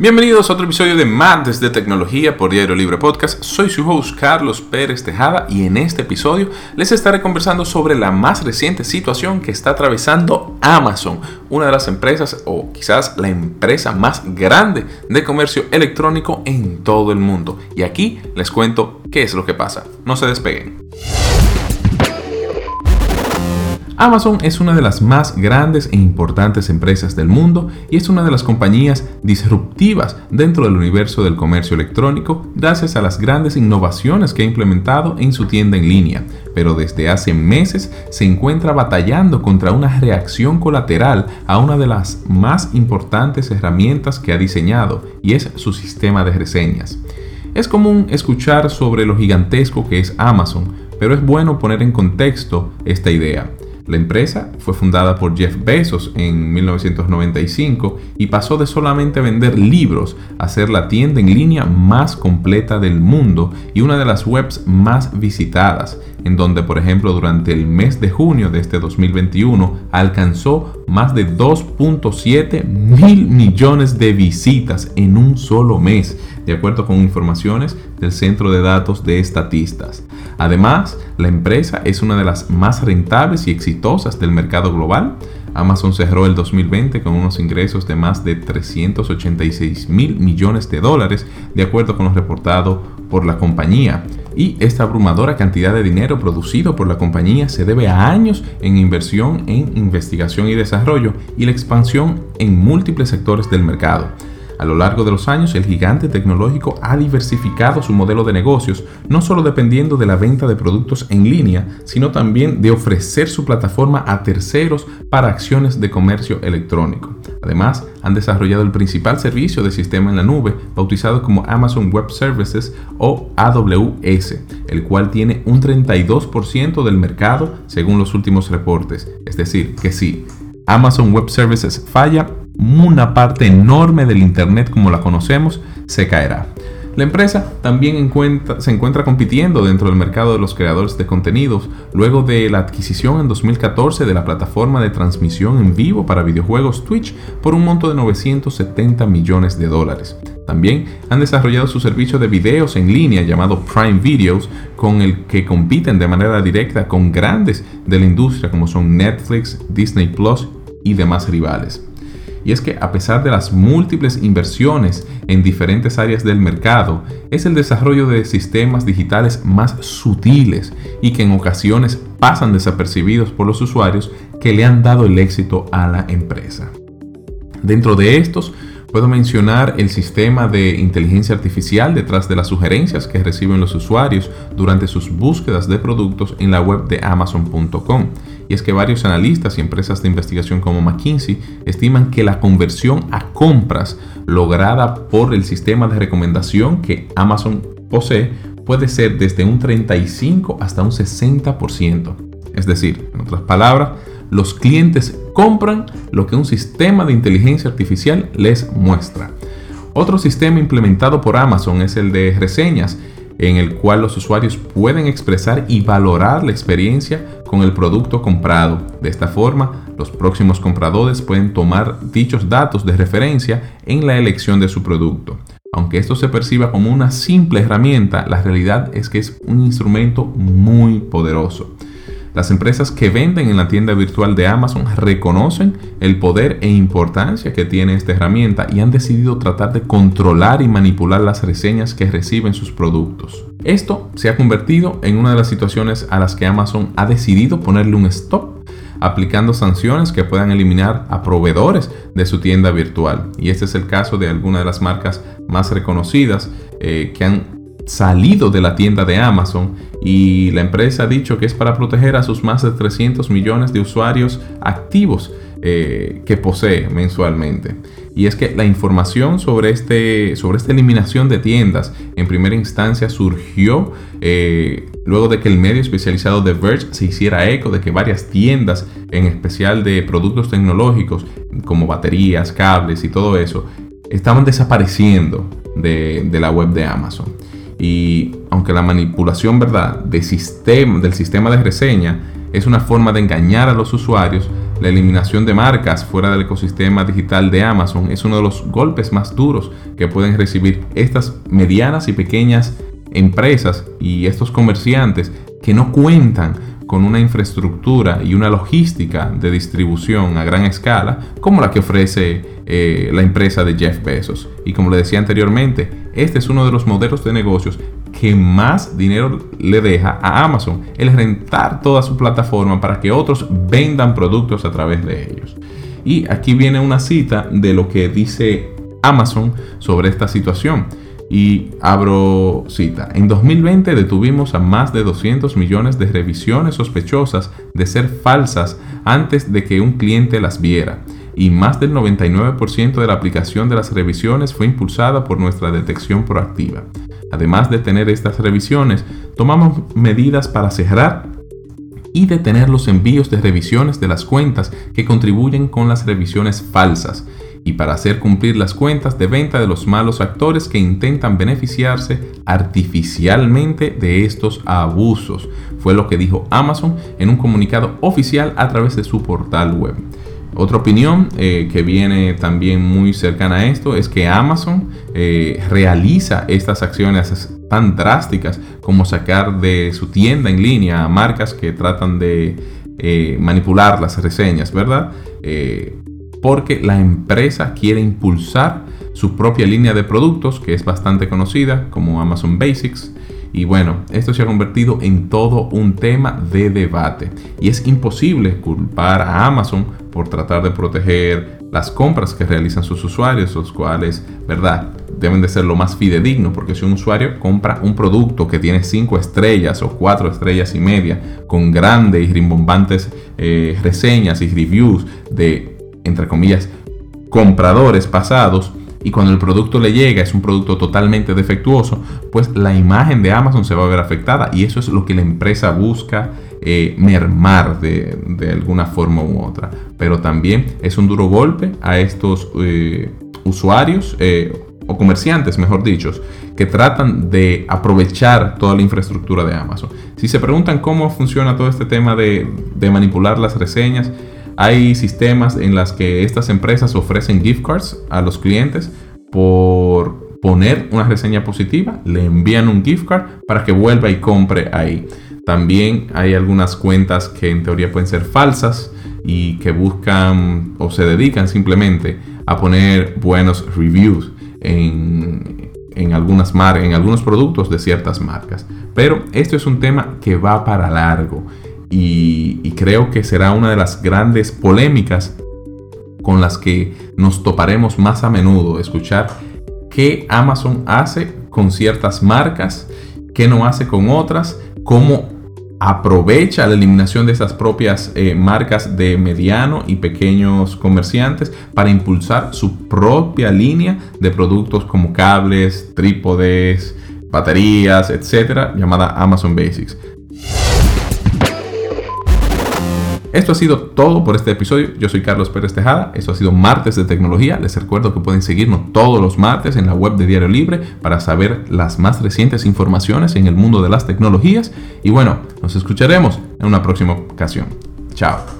Bienvenidos a otro episodio de Martes de Tecnología por Diario Libre Podcast. Soy su host Carlos Pérez Tejada y en este episodio les estaré conversando sobre la más reciente situación que está atravesando Amazon, una de las empresas o quizás la empresa más grande de comercio electrónico en todo el mundo. Y aquí les cuento qué es lo que pasa. No se despeguen. Amazon es una de las más grandes e importantes empresas del mundo y es una de las compañías disruptivas dentro del universo del comercio electrónico gracias a las grandes innovaciones que ha implementado en su tienda en línea, pero desde hace meses se encuentra batallando contra una reacción colateral a una de las más importantes herramientas que ha diseñado y es su sistema de reseñas. Es común escuchar sobre lo gigantesco que es Amazon, pero es bueno poner en contexto esta idea. La empresa fue fundada por Jeff Bezos en 1995 y pasó de solamente vender libros a ser la tienda en línea más completa del mundo y una de las webs más visitadas, en donde por ejemplo durante el mes de junio de este 2021 alcanzó más de 2.7 mil millones de visitas en un solo mes, de acuerdo con informaciones del Centro de Datos de Estatistas. Además, la empresa es una de las más rentables y exitosas del mercado global. Amazon cerró el 2020 con unos ingresos de más de 386 mil millones de dólares, de acuerdo con lo reportado por la compañía. Y esta abrumadora cantidad de dinero producido por la compañía se debe a años en inversión en investigación y desarrollo y la expansión en múltiples sectores del mercado. A lo largo de los años, el gigante tecnológico ha diversificado su modelo de negocios, no solo dependiendo de la venta de productos en línea, sino también de ofrecer su plataforma a terceros para acciones de comercio electrónico. Además, han desarrollado el principal servicio de sistema en la nube, bautizado como Amazon Web Services o AWS, el cual tiene un 32% del mercado según los últimos reportes. Es decir, que si Amazon Web Services falla, una parte enorme del Internet como la conocemos se caerá. La empresa también se encuentra compitiendo dentro del mercado de los creadores de contenidos luego de la adquisición en 2014 de la plataforma de transmisión en vivo para videojuegos Twitch por un monto de 970 millones de dólares. También han desarrollado su servicio de videos en línea llamado Prime Videos con el que compiten de manera directa con grandes de la industria como son Netflix, Disney Plus y demás rivales y es que a pesar de las múltiples inversiones en diferentes áreas del mercado, es el desarrollo de sistemas digitales más sutiles y que en ocasiones pasan desapercibidos por los usuarios que le han dado el éxito a la empresa. Dentro de estos, Puedo mencionar el sistema de inteligencia artificial detrás de las sugerencias que reciben los usuarios durante sus búsquedas de productos en la web de amazon.com. Y es que varios analistas y empresas de investigación como McKinsey estiman que la conversión a compras lograda por el sistema de recomendación que Amazon posee puede ser desde un 35 hasta un 60%. Es decir, en otras palabras, los clientes compran lo que un sistema de inteligencia artificial les muestra. Otro sistema implementado por Amazon es el de reseñas, en el cual los usuarios pueden expresar y valorar la experiencia con el producto comprado. De esta forma, los próximos compradores pueden tomar dichos datos de referencia en la elección de su producto. Aunque esto se perciba como una simple herramienta, la realidad es que es un instrumento muy poderoso. Las empresas que venden en la tienda virtual de Amazon reconocen el poder e importancia que tiene esta herramienta y han decidido tratar de controlar y manipular las reseñas que reciben sus productos. Esto se ha convertido en una de las situaciones a las que Amazon ha decidido ponerle un stop aplicando sanciones que puedan eliminar a proveedores de su tienda virtual. Y este es el caso de algunas de las marcas más reconocidas eh, que han salido de la tienda de Amazon y la empresa ha dicho que es para proteger a sus más de 300 millones de usuarios activos eh, que posee mensualmente. Y es que la información sobre, este, sobre esta eliminación de tiendas en primera instancia surgió eh, luego de que el medio especializado de Verge se hiciera eco de que varias tiendas, en especial de productos tecnológicos como baterías, cables y todo eso, estaban desapareciendo de, de la web de Amazon. Y aunque la manipulación ¿verdad? del sistema de reseña es una forma de engañar a los usuarios, la eliminación de marcas fuera del ecosistema digital de Amazon es uno de los golpes más duros que pueden recibir estas medianas y pequeñas empresas y estos comerciantes que no cuentan con una infraestructura y una logística de distribución a gran escala como la que ofrece eh, la empresa de Jeff Bezos. Y como le decía anteriormente, este es uno de los modelos de negocios que más dinero le deja a Amazon, el rentar toda su plataforma para que otros vendan productos a través de ellos. Y aquí viene una cita de lo que dice Amazon sobre esta situación. Y abro cita. En 2020 detuvimos a más de 200 millones de revisiones sospechosas de ser falsas antes de que un cliente las viera. Y más del 99% de la aplicación de las revisiones fue impulsada por nuestra detección proactiva. Además de tener estas revisiones, tomamos medidas para cerrar y detener los envíos de revisiones de las cuentas que contribuyen con las revisiones falsas y para hacer cumplir las cuentas de venta de los malos actores que intentan beneficiarse artificialmente de estos abusos. Fue lo que dijo Amazon en un comunicado oficial a través de su portal web. Otra opinión eh, que viene también muy cercana a esto es que Amazon eh, realiza estas acciones tan drásticas como sacar de su tienda en línea a marcas que tratan de eh, manipular las reseñas, ¿verdad? porque la empresa quiere impulsar su propia línea de productos que es bastante conocida como Amazon Basics y bueno, esto se ha convertido en todo un tema de debate. Y es imposible culpar a Amazon por tratar de proteger las compras que realizan sus usuarios, los cuales, ¿verdad? Deben de ser lo más fidedigno, porque si un usuario compra un producto que tiene 5 estrellas o 4 estrellas y media, con grandes y rimbombantes eh, reseñas y reviews de, entre comillas, compradores pasados, y cuando el producto le llega es un producto totalmente defectuoso, pues la imagen de Amazon se va a ver afectada y eso es lo que la empresa busca eh, mermar de, alguna forma u otra. Pero también es un duro golpe a estos eh, usuarios eh, o comerciantes, mejor dicho, que tratan de aprovechar toda la infraestructura de Amazon. Si se preguntan cómo funciona todo este tema de, de manipular las reseñas, hay sistemas en las que estas empresas ofrecen gift cards a los clientes por poner una reseña positiva, le envían un gift card para que vuelva y compre ahí. También hay algunas cuentas que en teoría pueden ser falsas y que buscan o se dedican simplemente a poner buenos reviews en, algunas en algunos productos de ciertas marcas. Pero esto es un tema que va para largo y, creo que será una de las grandes polémicas con las que nos toparemos más a menudo, escuchar qué Amazon hace con ciertas marcas, qué no hace con otras, cómo aprovecha la eliminación de esas propias eh, marcas de mediano y pequeños comerciantes para impulsar su propia línea de productos como cables, trípodes, baterías, etcétera, llamada Amazon Basics. Esto ha sido todo por este episodio. Yo soy Carlos Pérez Tejada. Esto ha sido Martes de Tecnología. Les recuerdo que pueden seguirnos todos los martes en la web de Diario Libre para saber las más recientes informaciones en el mundo de las tecnologías. Y bueno, nos escucharemos en una próxima ocasión. Chao.